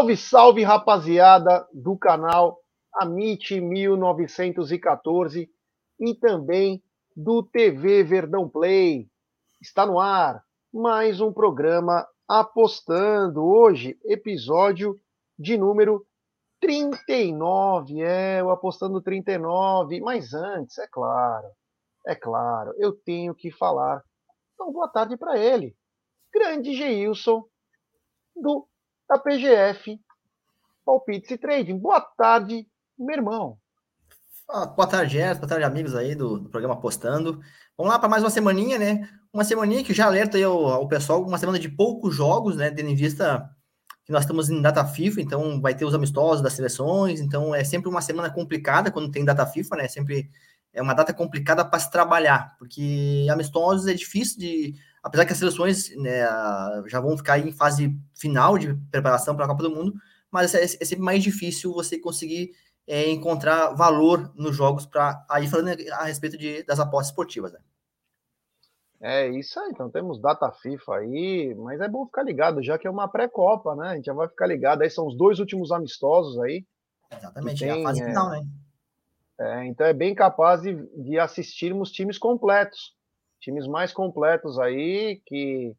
Salve, salve, rapaziada do canal Amit 1914 e também do TV Verdão Play. Está no ar mais um programa apostando. Hoje, episódio de número 39. É, o apostando 39. Mas antes, é claro, é claro, eu tenho que falar. Então, boa tarde para ele. Grande Geilson do da PGF Palpites e Trading. Boa tarde, meu irmão. Ah, boa tarde, Gerson. Boa tarde, amigos aí do, do programa Apostando. Vamos lá para mais uma semaninha, né? Uma semaninha que já alerta aí ao, ao, pessoal, uma semana de poucos jogos, né? Tendo em vista que nós estamos em data FIFA, então vai ter os amistosos das seleções, então é sempre uma semana complicada quando tem data FIFA, né? Sempre é uma data complicada para se trabalhar, porque amistosos é difícil de apesar que as seleções né, já vão ficar em fase final de preparação para a Copa do Mundo, mas é, é, sempre mais difícil você conseguir é, encontrar valor nos jogos para aí falando a respeito de, das apostas esportivas. Né? É isso aí, então temos data FIFA aí, mas é bom ficar ligado, já que é uma pré-copa, né? A gente já vai ficar ligado. Aí são os dois últimos amistosos aí. Exatamente, tem, é a fase final, né? É, então é bem capaz de, de assistirmos times completos times mais completos aí que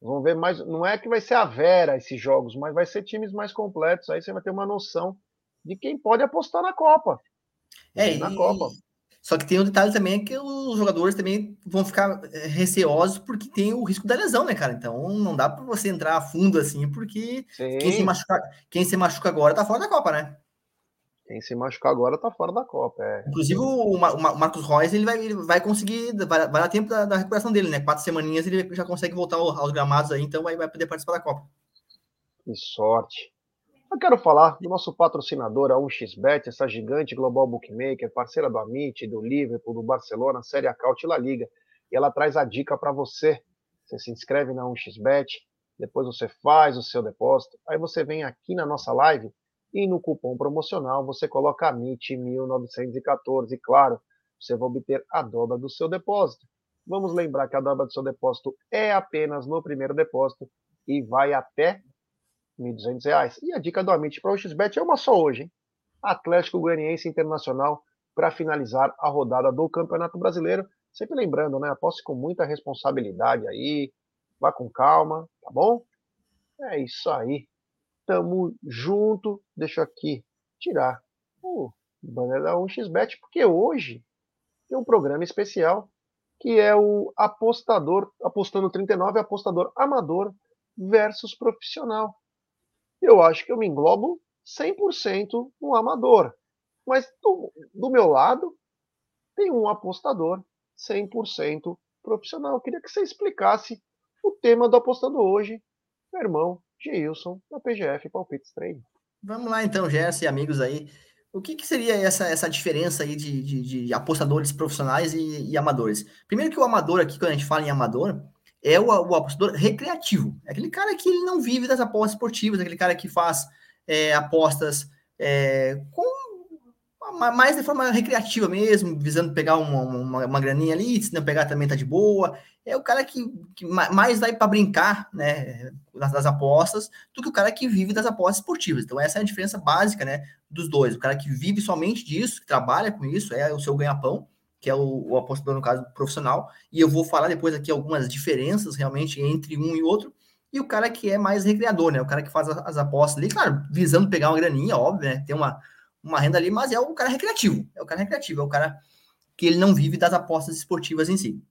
vão ver mais. Não é que vai ser a Vera esses jogos, mas vai ser times mais completos. Aí você vai ter uma noção de quem pode apostar na Copa. É, na e... Copa. Só que tem um detalhe também que os jogadores também vão ficar eh, receosos porque tem o risco da lesão, né, cara? Então não dá para você entrar a fundo assim, porque quem se, machuca, quem se machuca agora tá fora da Copa, né? Quem se machucar agora tá fora da Copa. É. Inclusive, o, o Marcos Reus ele vai, ele vai conseguir, vai, vai dar tempo da, da, recuperação dele, né? Quatro semaninhas ele já consegue voltar aos gramados aí, então vai, vai poder participar da Copa. Que sorte. Eu quero falar do nosso patrocinador, a 1xBet, essa gigante global bookmaker, parceira do Amit, do Liverpool, do Barcelona, Série A Caut e La Liga. E ela traz a dica para você. Você se inscreve na 1xBet, depois você faz o seu depósito, aí você vem aqui na nossa live e no cupom promocional você coloca MIT1914. Claro, você vai obter a dobra do seu depósito. Vamos lembrar que a dobra do seu depósito é apenas no primeiro depósito e vai até R$ 1.200. E a dica do Amit para o XBET é uma só hoje, hein? Atlético Goianiense Internacional para finalizar a rodada do Campeonato Brasileiro. Sempre lembrando, né? Aposte com muita responsabilidade aí, vá com calma, tá bom? É isso aí. Tamo junto. Deixa eu aqui tirar o banner da 1xBet, porque hoje tem um programa especial que é o apostador, apostando 39, apostador amador versus profissional. Eu acho que eu me englobo 100% no amador. Mas do, do meu lado tem um apostador 100% profissional. Eu queria que você explicasse o tema do apostador hoje, meu irmão Geilson, da PGF Palpites Trade. Vamos lá então, Gerson e amigos aí. O que, que, seria essa, essa diferença aí de, de, de apostadores profissionais e, e, amadores? Primeiro que o amador aqui, quando a gente fala em amador, é o, o apostador recreativo. É aquele cara que ele não vive das apostas esportivas, aquele cara que faz é, apostas é, com mais de forma recreativa mesmo, visando pegar uma, uma, uma graninha ali, se não pegar também tá de boa. É o cara que, que mais vai para brincar, né, das, das, apostas, do que o cara que vive das apostas esportivas. Então essa é a diferença básica, né, dos dois. O cara que vive somente disso, que trabalha com isso, é o seu ganha-pão, que é o, o apostador no caso profissional. E eu vou falar depois aqui algumas diferenças realmente entre um e outro. E o cara que é mais recreador, né, o cara que faz as, as apostas ali, claro, visando pegar uma graninha, óbvio, né, tem uma uma renda ali, mas é o cara recreativo. É o cara recreativo, é o cara que ele não vive das apostas esportivas em si.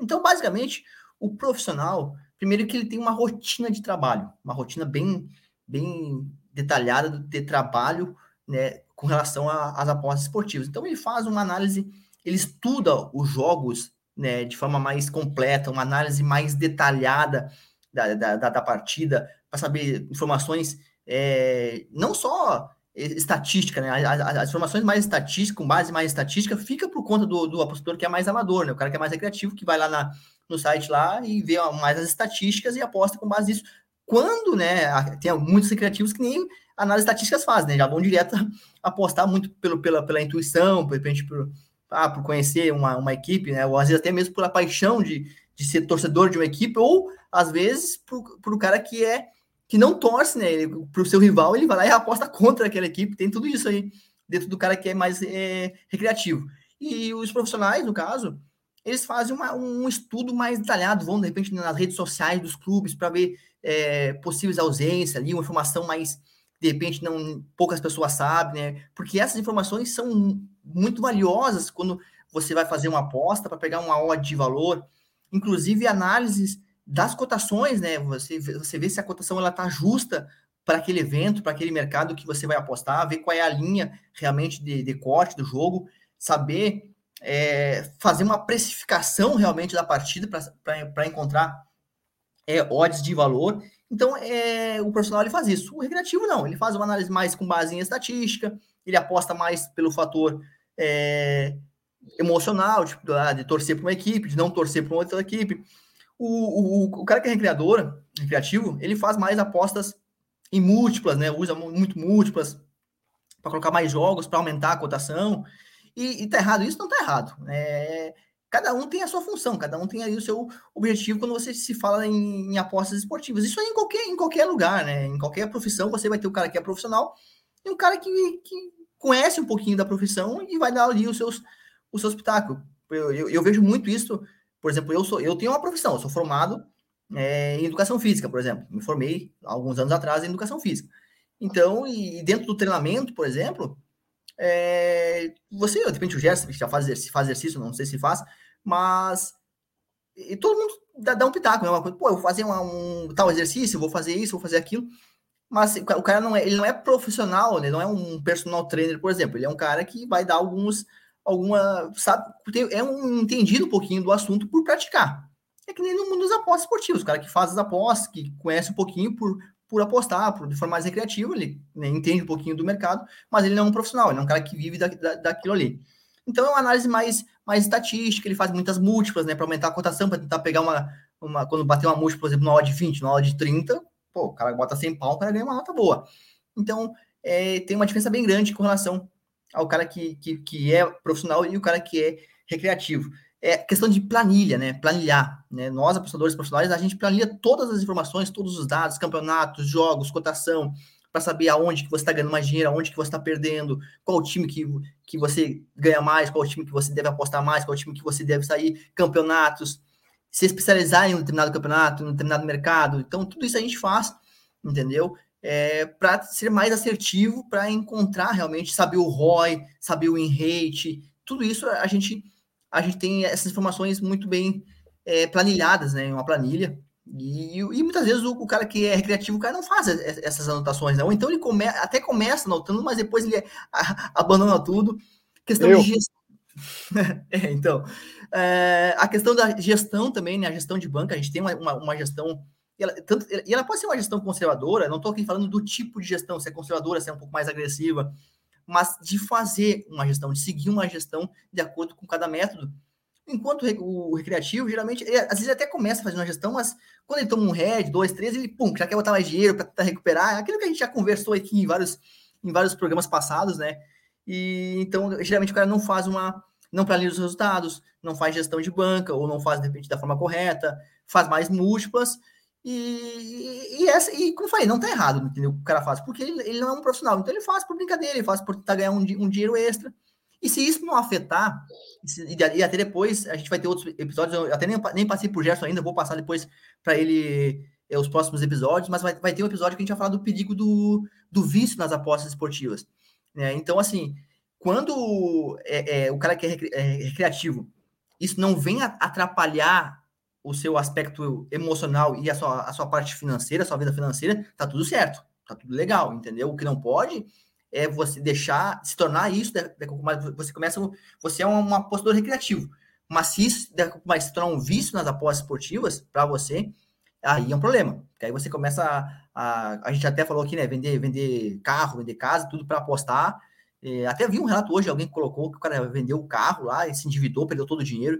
Então, basicamente, o profissional, primeiro que ele tem uma rotina de trabalho, uma rotina bem, bem detalhada de trabalho, né, com relação às apostas esportivas. Então, ele faz uma análise, ele estuda os jogos, né, de forma mais completa, uma análise mais detalhada da, da, da partida, para saber informações, é, não só estatística, né? As, as, informações mais estatísticas, com base mais estatística, fica por conta do, do apostador que é mais amador, né? O cara que é mais recreativo, que vai lá na, no site lá e vê mais as estatísticas e aposta com base nisso. Quando, né, tem muitos recreativos que nem análise estatísticas fazem, né? Já vão direto apostar muito pelo, pela, pela intuição, repente por, ah, por conhecer uma, uma equipe, né? Ou às vezes até mesmo pela paixão de, de ser torcedor de uma equipe, ou às vezes por, por o cara que é que não torce, né? Para o seu rival, ele vai lá e aposta contra aquela equipe. Tem tudo isso aí dentro do cara que é mais é, recreativo. E os profissionais, no caso, eles fazem uma, um estudo mais detalhado, vão de repente nas redes sociais dos clubes para ver é, possíveis ausências ali, uma informação mais de repente não poucas pessoas sabem, né? Porque essas informações são muito valiosas quando você vai fazer uma aposta para pegar uma odd de valor, inclusive análises das cotações, né? Você, você vê se a cotação ela tá justa para aquele evento, para aquele mercado que você vai apostar, ver qual é a linha realmente de, de corte do jogo, saber é, fazer uma precificação realmente da partida para encontrar é, odds de valor. Então, é, o profissional ele faz isso. O recreativo não, ele faz uma análise mais com base em estatística, ele aposta mais pelo fator é, emocional, tipo, ah, de torcer para uma equipe, de não torcer para outra equipe. O, o, o cara que é recreador, recreativo, ele faz mais apostas em múltiplas, né? Usa muito múltiplas para colocar mais jogos, para aumentar a cotação. E, e tá errado isso? Não tá errado. É, cada um tem a sua função, cada um tem aí o seu objetivo quando você se fala em, em, apostas esportivas. Isso aí em qualquer, em qualquer lugar, né? Em qualquer profissão, você vai ter o cara que é profissional e um cara que, que conhece um pouquinho da profissão e vai dar ali os seus, pitacos. Eu, eu, eu vejo muito isso, por exemplo, eu sou eu tenho uma profissão, eu sou formado é, em educação física, por exemplo. Me formei alguns anos atrás em educação física. Então, e dentro do treinamento, por exemplo, é, você, de repente, o Gerson já faz, faz exercício, não sei se faz, mas e todo mundo dá, dá um pitaco, né? Uma coisa, pô, eu vou fazer uma, um tal exercício, vou fazer isso, vou fazer aquilo. Mas o cara não é, ele não é profissional, ele não é um personal trainer, por exemplo. Ele é um cara que vai dar alguns, alguma, sabe, é um entendido um pouquinho do assunto por praticar. É que nem no mundo dos apostas esportivos, o cara que faz as apostas, que conhece um pouquinho por, por apostar, por, de forma mais recreativa, ele né, entende um pouquinho do mercado, mas ele não é um profissional, ele é um cara que vive da, da, daquilo ali. Então é uma análise mais, mais estatística, ele faz muitas múltiplas, né, para aumentar a cotação, para tentar pegar uma, uma, quando bater uma múltipla, por exemplo, na hora de 20, na hora de 30, pô, o cara bota 100 pau, o cara ganha uma nota boa. Então, é, tem uma diferença bem grande com relação ao cara que, que, que é profissional e o cara que é recreativo é questão de planilha, né? Planilhar. Né? Nós, apostadores profissionais, a gente planilha todas as informações, todos os dados, campeonatos, jogos, cotação, para saber aonde que você está ganhando mais dinheiro, aonde que você está perdendo, qual time que, que você ganha mais, qual time que você deve apostar mais, qual time que você deve sair, campeonatos, se especializar em um determinado campeonato, em um determinado mercado. Então, tudo isso a gente faz, entendeu? É, para ser mais assertivo, para encontrar realmente, saber o ROI, saber o win rate, tudo isso a gente a gente tem essas informações muito bem é, planilhadas, né, em uma planilha. E, e muitas vezes o, o, cara que é recreativo, o cara não faz essas anotações, né? Ou então ele come, até começa anotando, mas depois ele a, abandona tudo. Questão Eu. de gestão. é, então, é, a questão da gestão também, né? A gestão de banca, a gente tem uma, uma, uma gestão. E ela, tanto, e ela pode ser uma gestão conservadora, não estou aqui falando do tipo de gestão, se é conservadora, se é um pouco mais agressiva, mas de fazer uma gestão, de seguir uma gestão de acordo com cada método. Enquanto o recreativo, geralmente, ele, às vezes até começa fazendo uma gestão, mas quando ele toma um head, dois, três, ele, pum, já quer botar mais dinheiro para recuperar. É aquilo que a gente já conversou aqui em vários, em vários programas passados, né? E então, geralmente, o cara não faz uma. Não planeja os resultados, não faz gestão de banca, ou não faz, de repente, da forma correta, faz mais múltiplas, e, e, essa, e como eu falei, não tá errado, entendeu? O cara faz, porque ele, ele não é um profissional, então ele faz por brincadeira, ele faz por tentar ganhar um, um dinheiro extra. E se isso não afetar, e até depois, a gente vai ter outros episódios, eu até nem, nem passei por Gerson ainda, vou passar depois para ele é, os próximos episódios, mas vai, vai ter um episódio que a gente vai falar do perigo do, do vício nas apostas esportivas. Né? Então, assim, quando é, é, o cara que é, é recreativo, isso não vem atrapalhar o seu aspecto emocional e a sua, a sua parte financeira, a sua vida financeira, tá tudo certo, tá tudo legal, entendeu? O que não pode é você deixar se tornar isso, você começa, você é um, apostador recreativo, mas se isso mais se tornar um vício nas apostas esportivas para você, aí é um problema, porque aí você começa a, a, a gente até falou aqui, né, vender, vender carro, vender casa, tudo para apostar, é, até vi um relato hoje, alguém colocou que o cara vendeu o carro lá e se endividou, perdeu todo o dinheiro,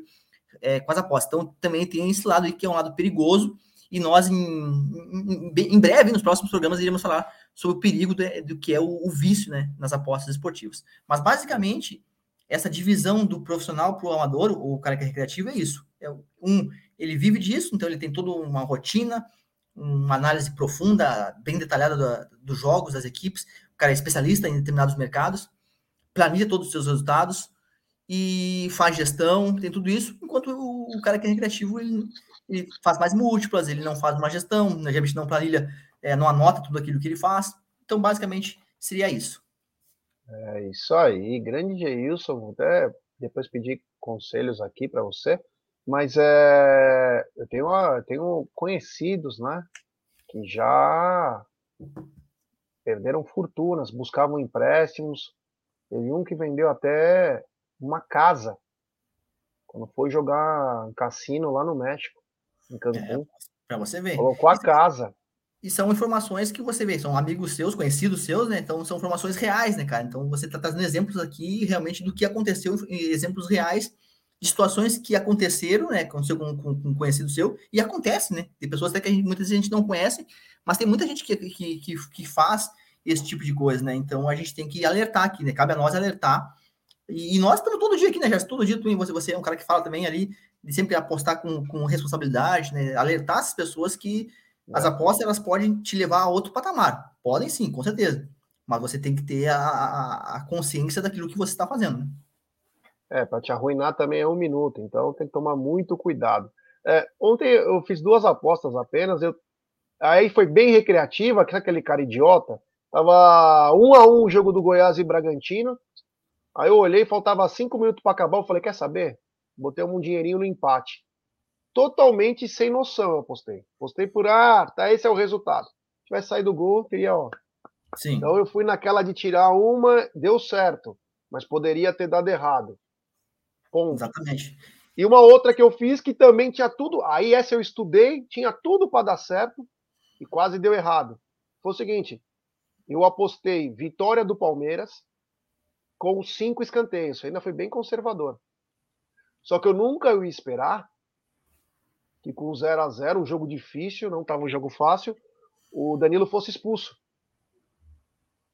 é, com as apostas. Então, também tem esse lado aí que é um lado perigoso, e nós, em, em, em breve, nos próximos programas, iremos falar sobre o perigo do, do que é o, o, vício né, nas apostas esportivas. Mas, basicamente, essa divisão do profissional para o amador, o cara que é recreativo, é isso. É, um, ele vive disso, então ele tem toda uma rotina, uma análise profunda, bem detalhada do, dos jogos, das equipes, o cara é especialista em determinados mercados, planilha todos os seus resultados e faz gestão, tem tudo isso, enquanto o, o cara que é recreativo, ele, ele, faz mais múltiplas, ele não faz uma gestão, geralmente não planilha, é, não anota tudo aquilo que ele faz. Então, basicamente, seria isso. É isso aí, grande Geilson, vou até depois pedir conselhos aqui para você, mas é, eu tenho, tenho conhecidos, né, que já perderam fortunas, buscavam empréstimos, teve um que vendeu até uma casa quando foi jogar um cassino lá no México, em Cancún. É, para você ver. Colocou a casa. E são informações que você vê, são amigos seus, conhecidos seus, né? Então são informações reais, né, cara? Então você está trazendo exemplos aqui realmente do que aconteceu, exemplos reais de situações que aconteceram, né? Aconteceu com, com, com um conhecido seu, e acontece, né? Tem pessoas até que a gente, muitas vezes a gente não conhece, mas tem muita gente que, que, que, que faz esse tipo de coisa, né? Então a gente tem que alertar aqui, né? Cabe a nós alertar. E, e nós estamos todo dia aqui, né, Jéssica? Todo dia tu, você, você é um cara que fala também ali de sempre apostar com, com responsabilidade, né? Alertar as pessoas que as apostas elas podem te levar a outro patamar. Podem sim, com certeza. Mas você tem que ter a, a, a consciência daquilo que você está fazendo. Né? É, para te arruinar também é um minuto, então tem que tomar muito cuidado. É, ontem eu fiz duas apostas apenas, eu, aí foi bem recreativa, que aquele cara idiota, tava um a um o jogo do Goiás e Bragantino, aí eu olhei, faltava cinco minutos para acabar, eu falei, quer saber? Botei um dinheirinho no empate totalmente sem noção, eu postei. Postei por, ah, tá, esse é o resultado. Se tivesse saído do gol, teria, ó. Sim. Então eu fui naquela de tirar uma, deu certo, mas poderia ter dado errado. Ponto. Exatamente. E uma outra que eu fiz que também tinha tudo, aí essa eu estudei, tinha tudo para dar certo e quase deu errado. Foi o seguinte, eu apostei vitória do Palmeiras com cinco escanteios, ainda foi bem conservador. Só que eu nunca ia esperar que com 0 a 0 um jogo difícil, não estava um jogo fácil, o Danilo fosse expulso.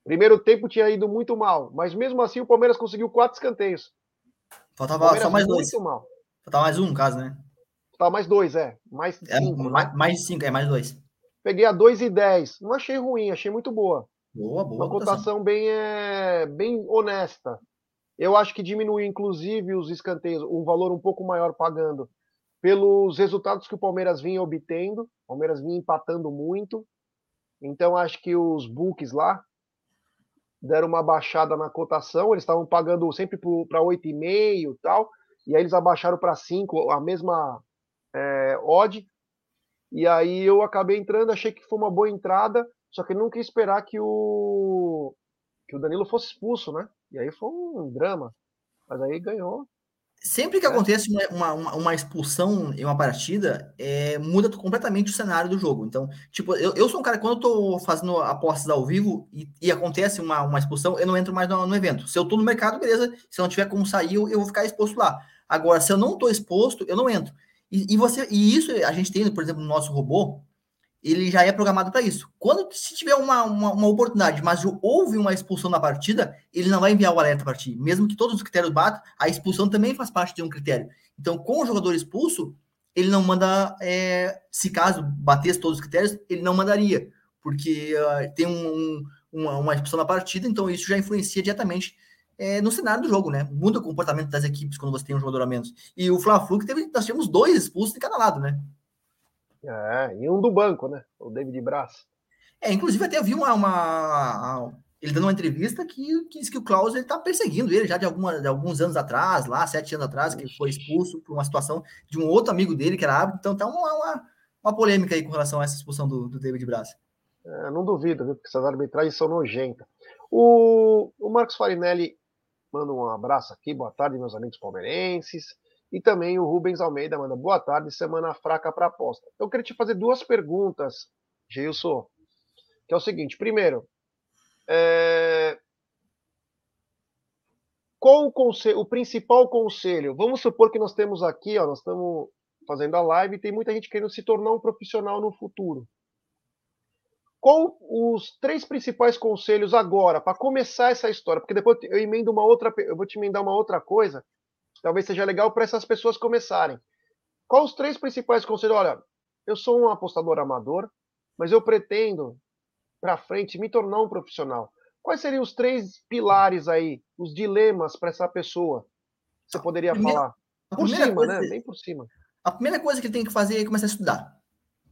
Primeiro tempo tinha ido muito mal, mas mesmo assim o Palmeiras conseguiu quatro escanteios. Faltava só mais dois. Mal. Faltava mais um, no caso, né? Faltava mais dois, é. Mais é, cinco. Mais, né? mais cinco, é mais dois. Peguei a 2 e 10. Não achei ruim, achei muito boa. Boa, boa. Uma cotação bem, é, bem honesta. Eu acho que diminuiu, inclusive, os escanteios, um valor um pouco maior pagando pelos resultados que o Palmeiras vinha obtendo. O Palmeiras vinha empatando muito. Então acho que os books lá deram uma baixada na cotação. Eles estavam pagando sempre para 8,5 e tal. E aí eles abaixaram para 5, a mesma é, odd. E aí eu acabei entrando, achei que foi uma boa entrada, só que nunca ia esperar que o que o Danilo fosse expulso, né? E aí foi um drama. Mas aí ganhou Sempre que é. acontece uma, uma, uma, expulsão em uma partida, é, muda completamente o cenário do jogo. Então, tipo, eu, eu sou um cara, quando eu tô fazendo apostas ao vivo e, e acontece uma, uma expulsão, eu não entro mais no, no, evento. Se eu tô no mercado, beleza. Se não tiver como sair, eu, eu vou ficar exposto lá. Agora, se eu não tô exposto, eu não entro. E, e, você, e isso a gente tem, por exemplo, no nosso robô, ele já é programado para isso. Quando se tiver uma, uma, uma, oportunidade, mas houve uma expulsão na partida, ele não vai enviar o alerta para ti. Mesmo que todos os critérios batam, a expulsão também faz parte de um critério. Então, com o jogador expulso, ele não manda, é, se caso batesse todos os critérios, ele não mandaria, porque uh, tem um, um, uma, uma, expulsão na partida, então isso já influencia diretamente é, no cenário do jogo, né? Muda o comportamento das equipes quando você tem um jogador a menos. E o Fla-Flu, que teve, nós tivemos dois expulsos de cada lado, né? É, e um do banco, né? O David Braz. É, inclusive até vi uma, uma, ele dando uma entrevista que, que diz que o Klaus está perseguindo ele já de, alguma, de alguns anos atrás, lá, sete anos atrás, que foi expulso por uma situação de um outro amigo dele que era árbitro. Então tá uma, uma, uma, polêmica aí com relação a essa expulsão do, do David Braz. É, não duvido, viu? Porque essas arbitragens são nojentas. O, o Marcos Farinelli manda um abraço aqui, boa tarde, meus amigos palmeirenses. E também o Rubens Almeida manda boa tarde, semana fraca para aposta. Eu queria te fazer duas perguntas, Gilson. Que é o seguinte: primeiro, é... qual o, conselho, o principal conselho? Vamos supor que nós temos aqui, ó, nós estamos fazendo a live e tem muita gente querendo se tornar um profissional no futuro. Qual os três principais conselhos agora para começar essa história? Porque depois eu emendo uma outra, eu vou te emendar uma outra coisa talvez seja legal para essas pessoas começarem. Quais os três principais conselhos? Olha, eu sou um apostador amador, mas eu pretendo, para frente, me tornar um profissional. Quais seriam os três pilares aí, os dilemas para essa pessoa? Você poderia primeira, falar? Por cima, coisa, né? Bem por cima. A primeira coisa que ele tem que fazer é começar a estudar.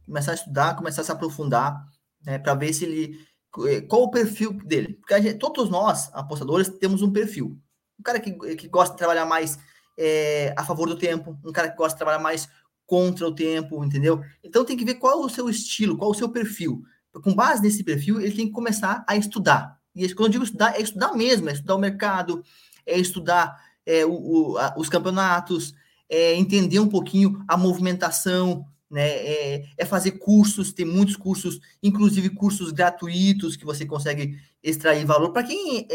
Começar a estudar, começar a se aprofundar, né, para ver se ele. Eh, qual o perfil dele? Porque gente, todos nós, apostadores, temos um perfil. Um cara que, que gosta de trabalhar mais é, a favor do tempo, um cara que gosta de trabalhar mais contra o tempo, entendeu? Então tem que ver qual é o seu estilo, qual é o seu perfil. Com base nesse perfil, ele tem que começar a estudar. E quando eu digo estudar, é estudar mesmo, é estudar o mercado, é estudar é, o, o, a, os campeonatos, é entender um pouquinho a movimentação, né? É, é, fazer cursos, tem muitos cursos, inclusive cursos gratuitos que você consegue extrair valor. Para quem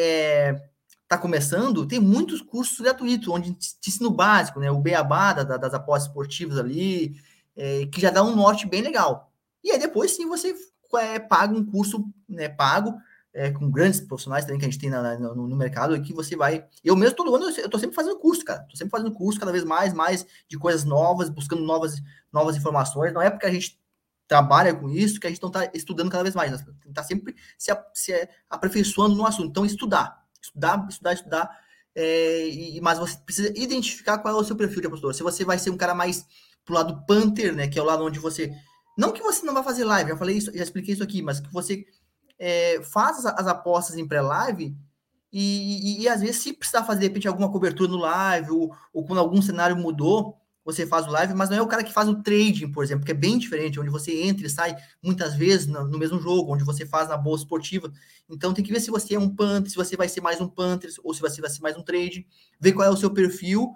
está é, começando, tem muitos cursos gratuitos, onde te ensina o básico, né? O beabá da, das apostas esportivas ali, é, que já dá um norte bem legal. E aí depois sim você é, paga um curso né, pago é, com grandes profissionais também que a gente tem na, no, no, mercado, que você vai. Eu mesmo, todo ano, eu estou sempre fazendo curso, cara. Estou sempre fazendo curso cada vez mais, mais de coisas novas, buscando novas, novas informações. Não é porque a gente trabalha com isso que a gente não está estudando cada vez mais. Está sempre se, se aperfeiçoando no assunto. Então, estudar. Estudar, estudar, estudar. É, e, mas você precisa identificar qual é o seu perfil de apostador. Se você vai ser um cara mais pro lado Panther, né? Que é o lado onde você. Não que você não vai fazer live, já falei isso, já expliquei isso aqui, mas que você é, faz as, apostas em pré-live e, e, e, às vezes, se precisar fazer, de repente, alguma cobertura no live ou, ou quando algum cenário mudou, você faz o live, mas não é o cara que faz o trading, por exemplo, que é bem diferente, onde você entra e sai muitas vezes no, no mesmo jogo, onde você faz na bolsa esportiva. Então tem que ver se você é um punter, se você vai ser mais um punter, ou se você vai ser mais um trade, ver qual é o seu perfil,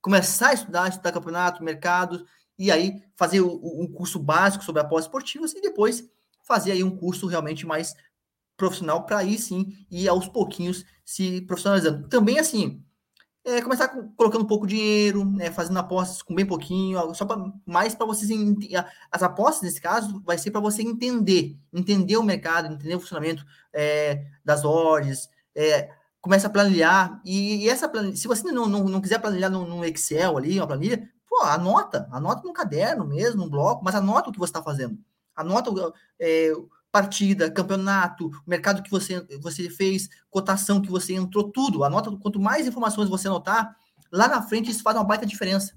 começar a estudar, estudar campeonato, mercado, e aí fazer um curso básico sobre apostas esportivas e depois fazer aí um curso realmente mais profissional para aí sim ir aos pouquinhos se profissionalizando. Também assim, é, começar com, colocando pouco dinheiro, né, fazendo apostas com bem pouquinho, só para mais para vocês as apostas nesse caso vai ser para você entender, entender o mercado, entender o funcionamento é, das ordens, é, começa a planilhar e, e essa planilha, se você não, não, não quiser planilhar no, no, Excel ali, uma planilha, pô, anota, anota no caderno mesmo, no bloco, mas anota o que você está fazendo. Anota é, partida, campeonato, mercado que você, você fez, cotação que você entrou, tudo. Anota, quanto mais informações você anotar, lá na frente isso faz uma baita diferença.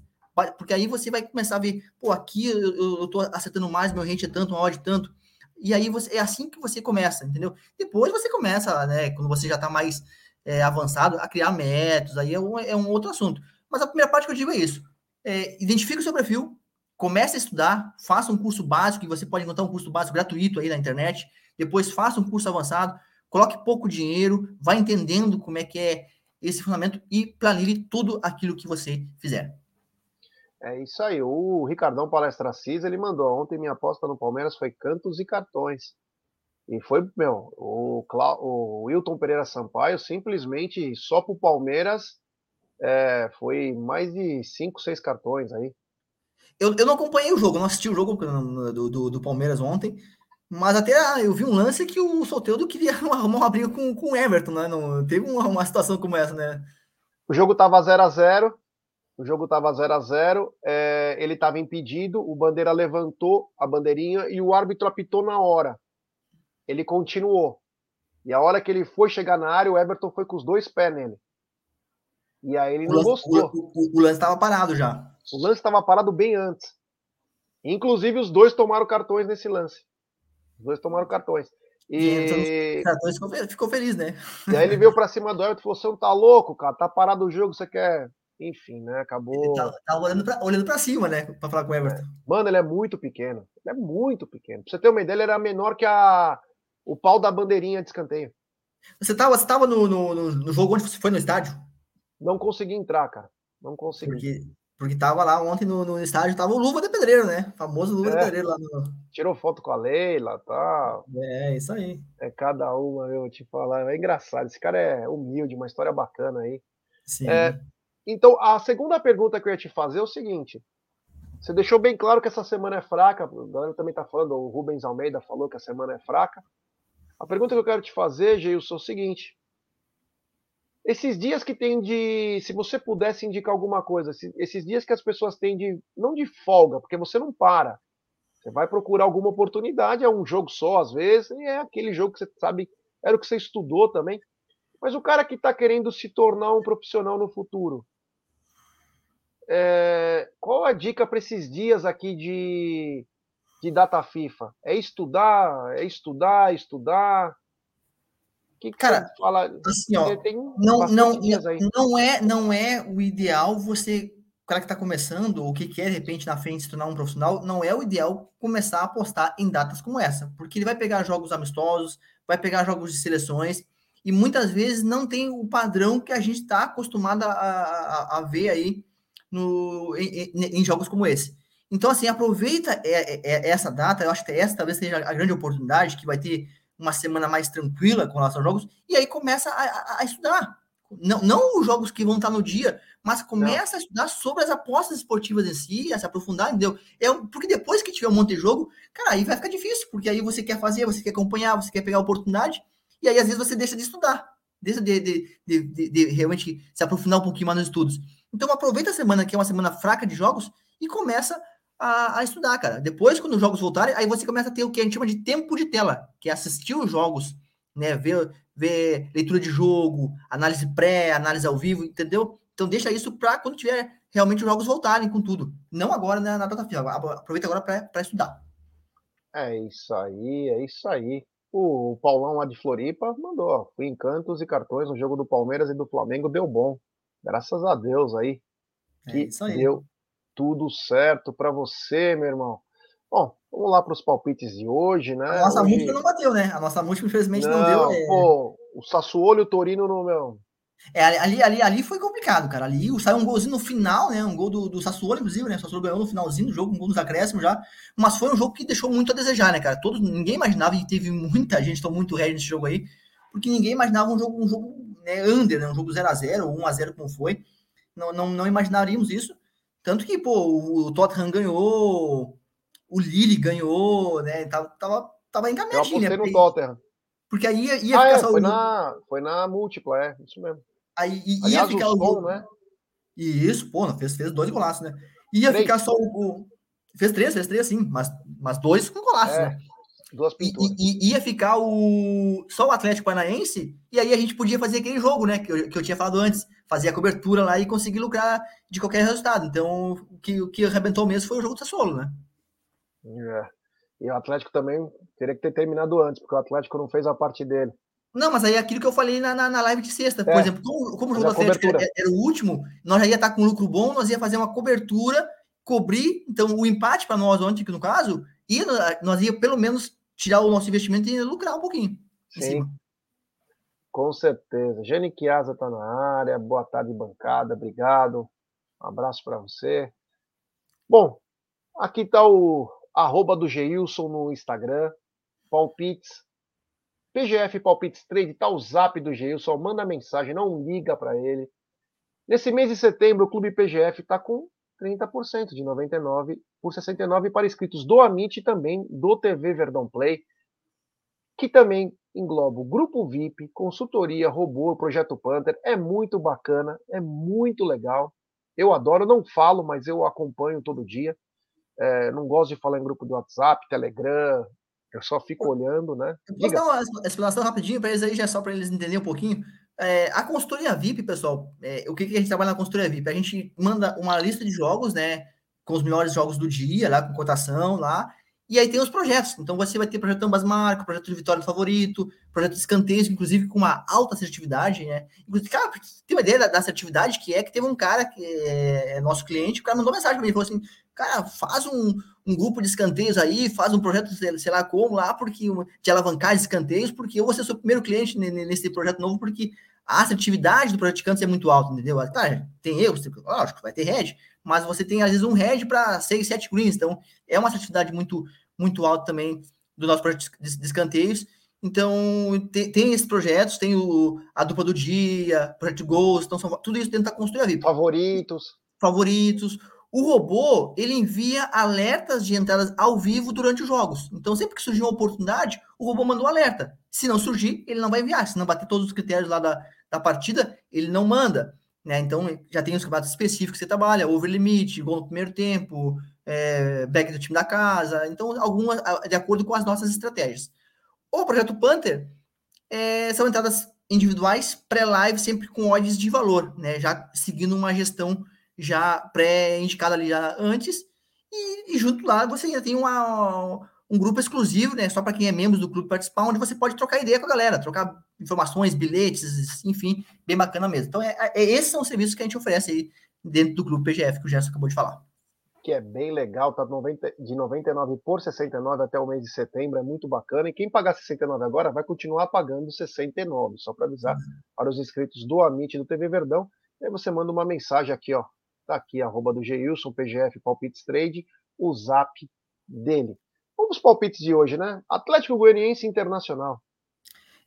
Porque aí você vai começar a ver, pô, aqui eu, estou acertando mais, meu rente é tanto, uma odd tanto. E aí você, é assim que você começa, entendeu? Depois você começa, né, quando você já está mais é, avançado, a criar métodos, aí é um, é um outro assunto. Mas a primeira parte que eu digo é isso. É, identifique o seu perfil, comece a estudar, faça um curso básico, que você pode encontrar um curso básico gratuito aí na internet, depois faça um curso avançado, coloque pouco dinheiro, vá entendendo como é que é esse fundamento e planilhe tudo aquilo que você fizer. É isso aí. O Ricardão Palestra Cis, ele mandou ontem minha aposta no Palmeiras foi cantos e cartões. E foi, meu, o, Cla o Wilton Pereira Sampaio simplesmente só pro Palmeiras é, foi mais de cinco, seis cartões aí. Eu, eu não acompanhei o jogo, não assisti o jogo do, do, do Palmeiras ontem, mas até eu vi um lance que o Solteudo queria arrumar uma briga com, com o Everton, né? Não, teve uma, uma situação como essa, né? O jogo tava 0 a 0 o jogo tava 0 a 0 é, ele tava impedido, o Bandeira levantou a bandeirinha e o árbitro apitou na hora. Ele continuou. E a hora que ele foi chegar na área, o Everton foi com os dois pés nele. E aí ele o não lance, gostou. O, o, o lance estava parado já. O lance estava parado bem antes. Inclusive, os dois tomaram cartões nesse lance. Os dois tomaram cartões. E. Cartões ficou, ficou feliz, né? E aí ele veio para cima do Everton e falou: Você não tá louco, cara? Tá parado o jogo, você quer. Enfim, né? Acabou. Ele tá, tá olhando, pra, olhando pra cima, né? Pra falar com o Everton. É. Mano, ele é muito pequeno. Ele é muito pequeno. Pra você ter uma ideia, ele era menor que a... o pau da bandeirinha de escanteio. Você tava, você tava no, no, no jogo onde você foi no estádio? Não consegui entrar, cara. Não consegui. Porque porque tava lá ontem no, no estádio, tava o Luva de Pedreiro, né? O famoso Luva é, de Pedreiro lá no. Tirou foto com a Leila e tal. É, isso aí. É cada uma, eu te falar. É engraçado. Esse cara é humilde, uma história bacana aí. Sim. É, então, a segunda pergunta que eu ia te fazer é o seguinte. Você deixou bem claro que essa semana é fraca. O galera também tá falando, o Rubens Almeida falou que a semana é fraca. A pergunta que eu quero te fazer, Geilson, é o seguinte. Esses dias que tem de. Se você pudesse indicar alguma coisa, esses dias que as pessoas têm de. Não de folga, porque você não para. Você vai procurar alguma oportunidade, é um jogo só às vezes, e é aquele jogo que você sabe, era o que você estudou também. Mas o cara que está querendo se tornar um profissional no futuro, é, qual a dica para esses dias aqui de, de data FIFA? É estudar, é estudar, estudar. Que Cara, fala? Assim, ó, não, não, não é, não é o ideal você, o cara que está começando ou que quer de repente na frente se tornar um profissional, não é o ideal começar a apostar em datas como essa, porque ele vai pegar jogos amistosos, vai pegar jogos de seleções e muitas vezes não tem o padrão que a gente está acostumado a, a, a, ver aí no, em, em, jogos como esse. Então, assim, aproveita é, é, é, essa data, eu acho que essa talvez seja a grande oportunidade, que vai ter uma semana mais tranquila com relação aos jogos, e aí começa a, a, a estudar. Não, não os jogos que vão estar no dia, mas começa não. a estudar sobre as apostas esportivas em si, a se aprofundar, entendeu? É, porque depois que tiver um monte de jogo, cara, aí vai ficar difícil, porque aí você quer fazer, você quer acompanhar, você quer pegar a oportunidade, e aí às vezes você deixa de estudar, deixa de, de, de, de realmente se aprofundar um pouquinho mais nos estudos. Então aproveita a semana, que é uma semana fraca de jogos, e começa a, a, estudar, cara. Depois, quando os jogos voltarem, aí você começa a ter o que a gente chama de tempo de tela, que é assistir os jogos, né? Ver, ver leitura de jogo, análise pré, análise ao vivo, entendeu? Então deixa isso para quando tiver realmente os jogos voltarem com tudo. Não agora na, na final. Aproveita agora para estudar. É isso aí, é isso aí. O, Paulão lá de Floripa mandou, fui em cantos e cartões no jogo do Palmeiras e do Flamengo, deu bom. Graças a Deus aí. É que aí. deu tudo certo para você, meu irmão. Bom, vamos lá para os palpites de hoje, né? A nossa hoje... múltipla não bateu, né? A nossa múltipla, infelizmente, não, não deu. É... Pô, o Sassuolo e o Torino no meu. É, ali, ali, ali foi complicado, cara. Ali saiu um golzinho no final, né? Um gol do, do Sassuolo, inclusive, né? O Sassuolo ganhou no finalzinho do jogo, um gol nos acréscimos já. Mas foi um jogo que deixou muito a desejar, né, cara? Todos, ninguém imaginava e teve muita gente, tomou muito rédeo nesse jogo aí, porque ninguém imaginava um jogo, um jogo né, under, né? Um jogo 0x0 ou 1x0 como foi. Não, não, não imaginaríamos isso. Tanto que, pô, o Tottenham ganhou, o Lille ganhou, né? Tava, tava, tava encaminhadinho, né? no Tottenham. Porque aí ia, ia ah, ficar é, só foi, o... na, foi na múltipla, é, isso mesmo. Aí ia Aliás, ficar o, som, né? E isso, pô, fez, fez dois golaços, né? Ia três. ficar só o, Fez três, fez três, sim, mas, mas dois com golaços, é, né? Duas pinturas. E, e, ia ficar o só o Atlético Paranaense, e aí a gente podia fazer aquele jogo, né? Que eu, que eu tinha falado antes, fazer a cobertura lá e conseguir lucrar de qualquer resultado. Então, o que, o que arrebentou mesmo foi o jogo do Sassuolo, né? É. E o Atlético também teria que ter terminado antes, porque o Atlético não fez a parte dele. Não, mas aí é aquilo que eu falei na, na, na live de sexta, por é, exemplo, como, como o jogo do Atlético era, era, o último, nós já ia estar com lucro bom, nós ia fazer uma cobertura, cobrir, então o empate para nós ontem, que no caso, e nós ia pelo menos tirar o nosso investimento e lucrar um pouquinho. Sim. Com certeza. Jane Chiasa está na área. Boa tarde, bancada. Obrigado. Um abraço para você. Bom, aqui está o arroba do Geilson no Instagram. Palpites. PGF Palpites Trade. Está o zap do Geilson. Manda mensagem, não liga para ele. Nesse mês de setembro, o Clube PGF está com 30% de 99 por 69 para inscritos do Amit e também do TV Verdão Play, que também engloba o grupo VIP, consultoria, robô, projeto Panther. É muito bacana, é muito legal. Eu adoro, não falo, mas eu acompanho todo dia. É, não gosto de falar em grupo de WhatsApp, Telegram, eu só fico olhando, né? Posso dar uma explanação rapidinho para eles aí, já só para eles entenderem um pouquinho? É, a consultoria VIP, pessoal, é, o que, que a gente trabalha na consultoria VIP? A gente manda uma lista de jogos, né? Com os melhores jogos do dia, lá, com cotação lá. E aí tem os projetos. Então você vai ter projeto Ambas Marcas, projeto de Vitória do Favorito, projeto de escanteios, inclusive com uma alta assertividade, né? Inclusive, cara, tem uma ideia da, da assertividade que é que teve um cara que é, nosso cliente, o cara mandou mensagem para mim, falou assim, cara, faz um, um grupo de escanteios aí, faz um projeto, sei lá como, lá, porque de alavancar escanteios, porque eu vou ser seu primeiro cliente nesse projeto novo, porque a assertividade do praticante é muito alta, entendeu? Tá, tem erros, lógico, vai ter head, mas você tem às vezes um head para 6, 7 greens, então é uma assertividade muito, muito alta também do nosso projeto de, de escanteios. Então, tem, tem, esses projetos, tem o, a dupla do dia, projeto Ghost, então são, tudo isso da construir a VIP. Favoritos. Favoritos. O robô, ele envia alertas de entradas ao vivo durante os jogos. Então, sempre que surgir uma oportunidade, o robô manda um alerta. Se não surgir, ele não vai enviar. Se não bater todos os critérios lá da, da partida, ele não manda. Né? Então já tem os campeonatos específicos que você trabalha, over limite, gol no primeiro tempo, é, back do time da casa, então algumas de acordo com as nossas estratégias. O projeto Panther é, são entradas individuais pré-live sempre com odds de valor, né? Já seguindo uma gestão já pré-indicada ali já antes e, e, junto lá você ainda tem uma, um grupo exclusivo, né? Só para quem é membro do clube participar, onde você pode trocar ideia com a galera, trocar informações, bilhetes, enfim, bem bacana mesmo. Então, é, é, esses são os serviços que a gente oferece aí dentro do clube PGF, que o Gerson acabou de falar. Que é bem legal, tá 90, de 99 por 69 até o mês de setembro, é muito bacana. E quem pagar 69 agora vai continuar pagando 69, só para avisar uhum. para os inscritos do Amit do TV Verdão. E aí você manda uma mensagem aqui, ó. Tá aqui, arroba do Geilson, PGF Palpites Trade, o zap dele. Vamos os palpites de hoje, né? Atlético Goianiense Internacional.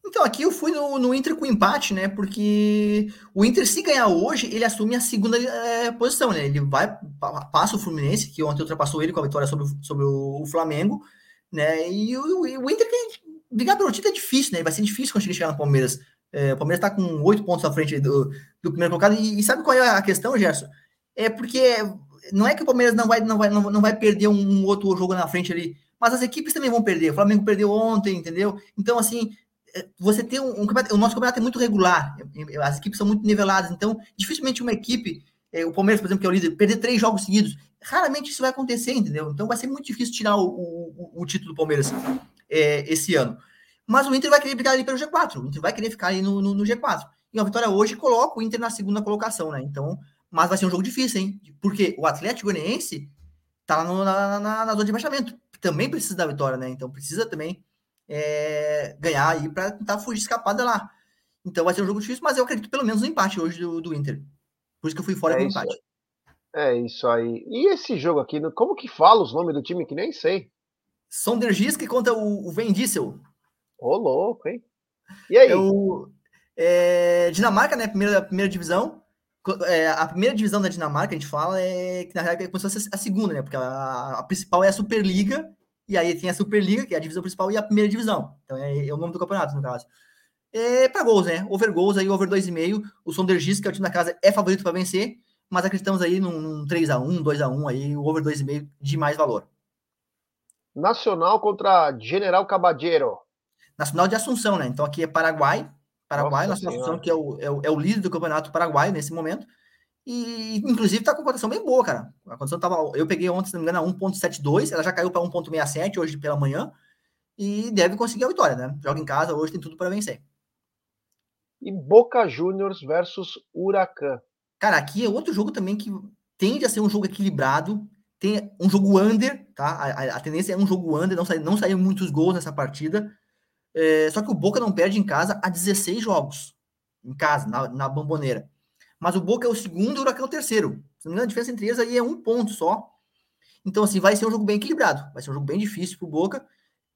Então, aqui eu fui no, no, Inter com empate, né? Porque o Inter, se ganhar hoje, ele assume a segunda é, posição, né? Ele vai, passa o Fluminense, que ontem ultrapassou ele com a vitória sobre, sobre o Flamengo, né? E o, o Inter tem brigar pelo título é difícil, né? Vai ser difícil conseguir chegar no Palmeiras. É, o Palmeiras tá com oito pontos à frente do, do primeiro colocado. E, e, sabe qual é a questão, Gerson? É porque não é que o Palmeiras não vai, não vai, não, vai perder um, um outro jogo na frente ali mas as equipes também vão perder. O Flamengo perdeu ontem, entendeu? Então, assim, é, você tem um, um o nosso campeonato é muito regular, as equipes são muito niveladas, então dificilmente uma equipe, é, o Palmeiras, por exemplo, que é o líder, perder três jogos seguidos, raramente isso vai acontecer, entendeu? Então vai ser muito difícil tirar o, o, o título do Palmeiras é, esse ano. Mas o Inter vai querer brigar ali pelo G4, o Inter vai querer ficar ali no, no, no G4. E a vitória hoje coloca o Inter na segunda colocação, né? Então, mas vai ser um jogo difícil, hein? Porque o Atlético Goianiense tá na, na, na zona de baixamento também precisa da vitória, né? Então precisa também é, ganhar aí para tentar fugir escapada lá. Então vai ser um jogo difícil, mas eu acredito pelo menos no empate hoje do, do Inter. Por isso que eu fui fora é do empate. É isso aí. E esse jogo aqui, como que fala os nomes do time que nem sei? Sondergisk contra o, o Van Diesel. Ô, louco, hein? E aí? É é, Dinamarca, né? Primeira, primeira divisão é, a primeira divisão da Dinamarca, a gente fala, é que na realidade é como se fosse a segunda, né? Porque a, a, principal é a Superliga, e aí tem a Superliga, que é a divisão principal, e a primeira divisão. Então é, é o nome do campeonato, no caso. É, para gols, né? Over gols aí, over 2,5. O Sondergis, que é o time da casa, é favorito para vencer, mas acreditamos aí num, num 3x1, 2x1 aí, o over 2,5 de mais valor. Nacional contra General Caballero. Nacional de Assunção, né? Então aqui é Paraguai, Paraguai, Nossa nossa posição, que é o, é o, é, o, líder do campeonato paraguaio nesse momento. E, inclusive, está com cotação bem boa, cara. A condição tava. Eu peguei ontem, se não me engano, a 1,72, ela já caiu para 1,67 hoje pela manhã. E deve conseguir a vitória, né? Joga em casa, hoje tem tudo para vencer. E Boca Juniors versus Huracan. Cara, aqui é outro jogo também que tende a ser um jogo equilibrado. Tem um jogo under, tá? A, a, tendência é um jogo under, não sair não sair muitos gols nessa partida. É, só que o Boca não perde em casa há 16 jogos. Em casa, na, na bomboneira. Mas o Boca é o segundo e o Huracan é o terceiro. Se não me engano, a diferença entre eles aí é um ponto só. Então, assim, vai ser um jogo bem equilibrado. Vai ser um jogo bem difícil pro Boca.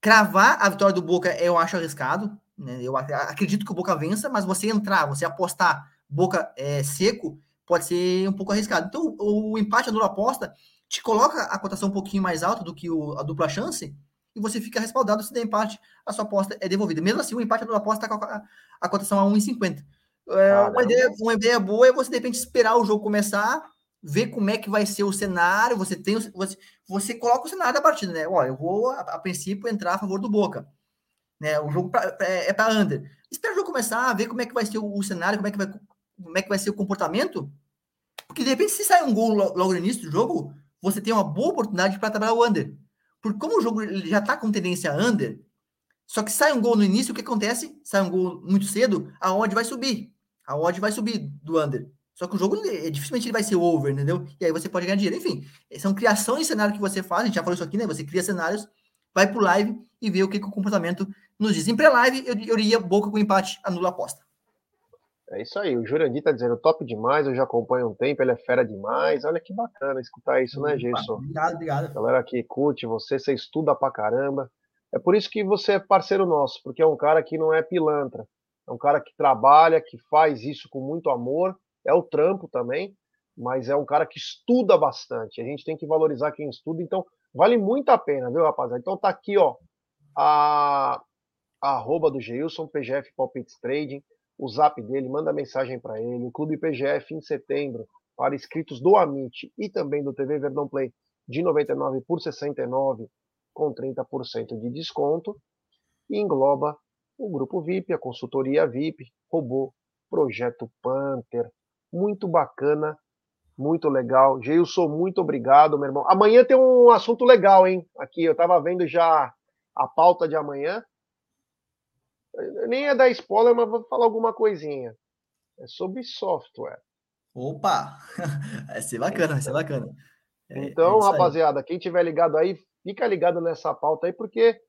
Cravar a vitória do Boca eu acho arriscado. Né? Eu acredito que o Boca vença, mas você entrar, você apostar Boca é, seco, pode ser um pouco arriscado. Então, o, o empate anula aposta te coloca a cotação um pouquinho mais alta do que o, a dupla chance e você fica respaldado. Se der empate, a sua aposta é devolvida. Mesmo assim, o empate da aposta está com a, a cotação a 1,50. É, uma, ideia, uma ideia boa é você, de repente, esperar o jogo começar, ver como é que vai ser o cenário. Você tem você, você coloca o cenário da partida, né? Olha, eu vou, a, a princípio, entrar a favor do Boca. Né? O jogo pra, é, é para under. Espera o jogo começar, ver como é que vai ser o, o, cenário, como é, que vai, como é que vai ser o comportamento. Porque, de repente, se sai um gol logo no início do jogo, você tem uma boa oportunidade para trabalhar o under. Porque como o jogo já está com tendência under, só que sai um gol no início, o que acontece? Sai um gol muito cedo, a odd vai subir. A odd vai subir do under. Só que o jogo, dificilmente ele vai ser over, entendeu? E aí você pode ganhar dinheiro. Enfim, são criações de cenário que você faz, a gente já falou isso aqui, né? Você cria cenários, vai pro live e vê o que, que o comportamento nos diz. Em pré-live, eu, eu iria boca com empate, anula a aposta. É isso aí, o Jurandir tá dizendo top demais, eu já acompanho um tempo, ele é fera demais. Olha que bacana escutar isso, né, Gerson? Obrigado, obrigado. Galera que curte você, você estuda pra caramba. É por isso que você é parceiro nosso, porque é um cara que não é pilantra. É um cara que trabalha, que faz isso com muito amor, é o trampo também, mas é um cara que estuda bastante. A gente tem que valorizar quem estuda, então vale muito a pena, viu, rapaziada? Então tá aqui, ó, a, a arroba do Geilson, PGF Palpites Trading o zap dele, manda mensagem para ele. O Clube PGF em setembro, para inscritos do Amit e também do TV Verdão Play, de 99 por 69, com 30% de desconto. E engloba o grupo VIP, a consultoria VIP, robô, projeto Panther. Muito bacana, muito legal. Geilson, muito obrigado, meu irmão. Amanhã tem um assunto legal, hein? Aqui, eu estava vendo já a pauta de amanhã. Nem é da spoiler, mas vou falar alguma coisinha. É sobre software. Opa! Vai ser bacana, vai ser bacana. É, então, é rapaziada, quem tiver ligado aí, fica ligado nessa pauta aí, porque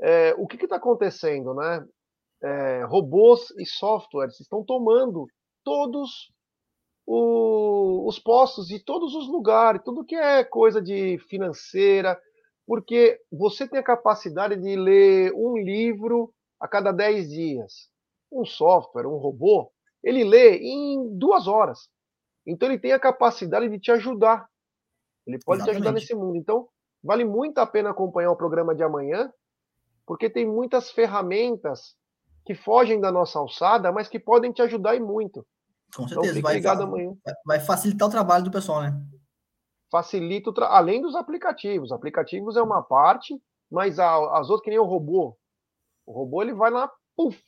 é, o que está acontecendo, né? É, robôs e softwares estão tomando todos o, os postos de todos os lugares, tudo que é coisa de financeira, porque você tem a capacidade de ler um livro a cada 10 dias. Um software, um robô, ele lê em duas horas. Então ele tem a capacidade de te ajudar. Ele pode Exatamente. te ajudar nesse mundo. Então, vale muito a pena acompanhar o programa de amanhã, porque tem muitas ferramentas que fogem da nossa alçada, mas que podem te ajudar e muito. Com então, certeza, então, vai, ligado amanhã. vai facilitar o trabalho do pessoal, né? Facilita o tra... além dos aplicativos. Aplicativos é uma parte, mas a, as outras que nem o robô, o robô ele vai na puf,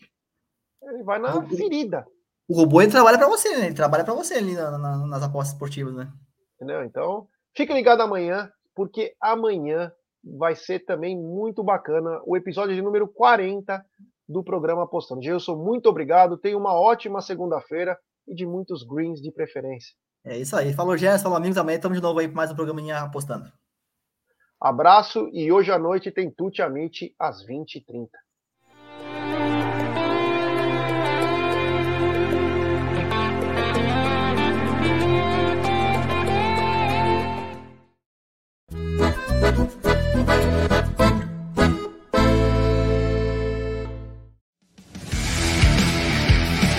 ele vai na ferida. O robô ele trabalha para você, né? Ele trabalha para você ali na, na, nas apostas esportivas, né? Entendeu? Então, fique ligado amanhã, porque amanhã vai ser também muito bacana o episódio de número 40 do programa Apostando. Gilson, muito obrigado. Tenha uma ótima segunda-feira e de muitos greens de preferência. É isso aí. Falou, Gerson. Falou, amigos. Amanhã estamos de novo aí para mais um programinha Apostando. Abraço e hoje à noite tem Tuti Amite às 20h30.